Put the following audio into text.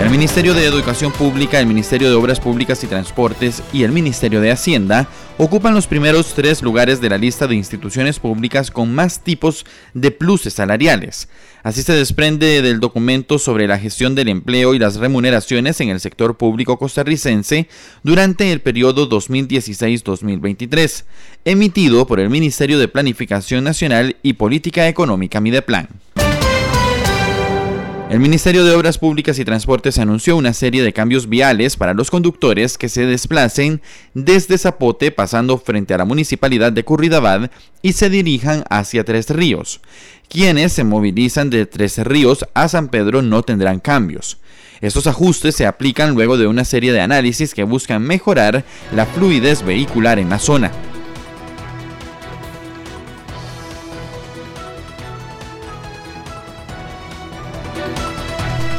El Ministerio de Educación Pública, el Ministerio de Obras Públicas y Transportes y el Ministerio de Hacienda ocupan los primeros tres lugares de la lista de instituciones públicas con más tipos de pluses salariales. Así se desprende del documento sobre la gestión del empleo y las remuneraciones en el sector público costarricense durante el periodo 2016-2023, emitido por el Ministerio de Planificación Nacional y Política Económica Mideplan. El Ministerio de Obras Públicas y Transportes anunció una serie de cambios viales para los conductores que se desplacen desde Zapote pasando frente a la municipalidad de Curridabad y se dirijan hacia Tres Ríos. Quienes se movilizan de Tres Ríos a San Pedro no tendrán cambios. Estos ajustes se aplican luego de una serie de análisis que buscan mejorar la fluidez vehicular en la zona.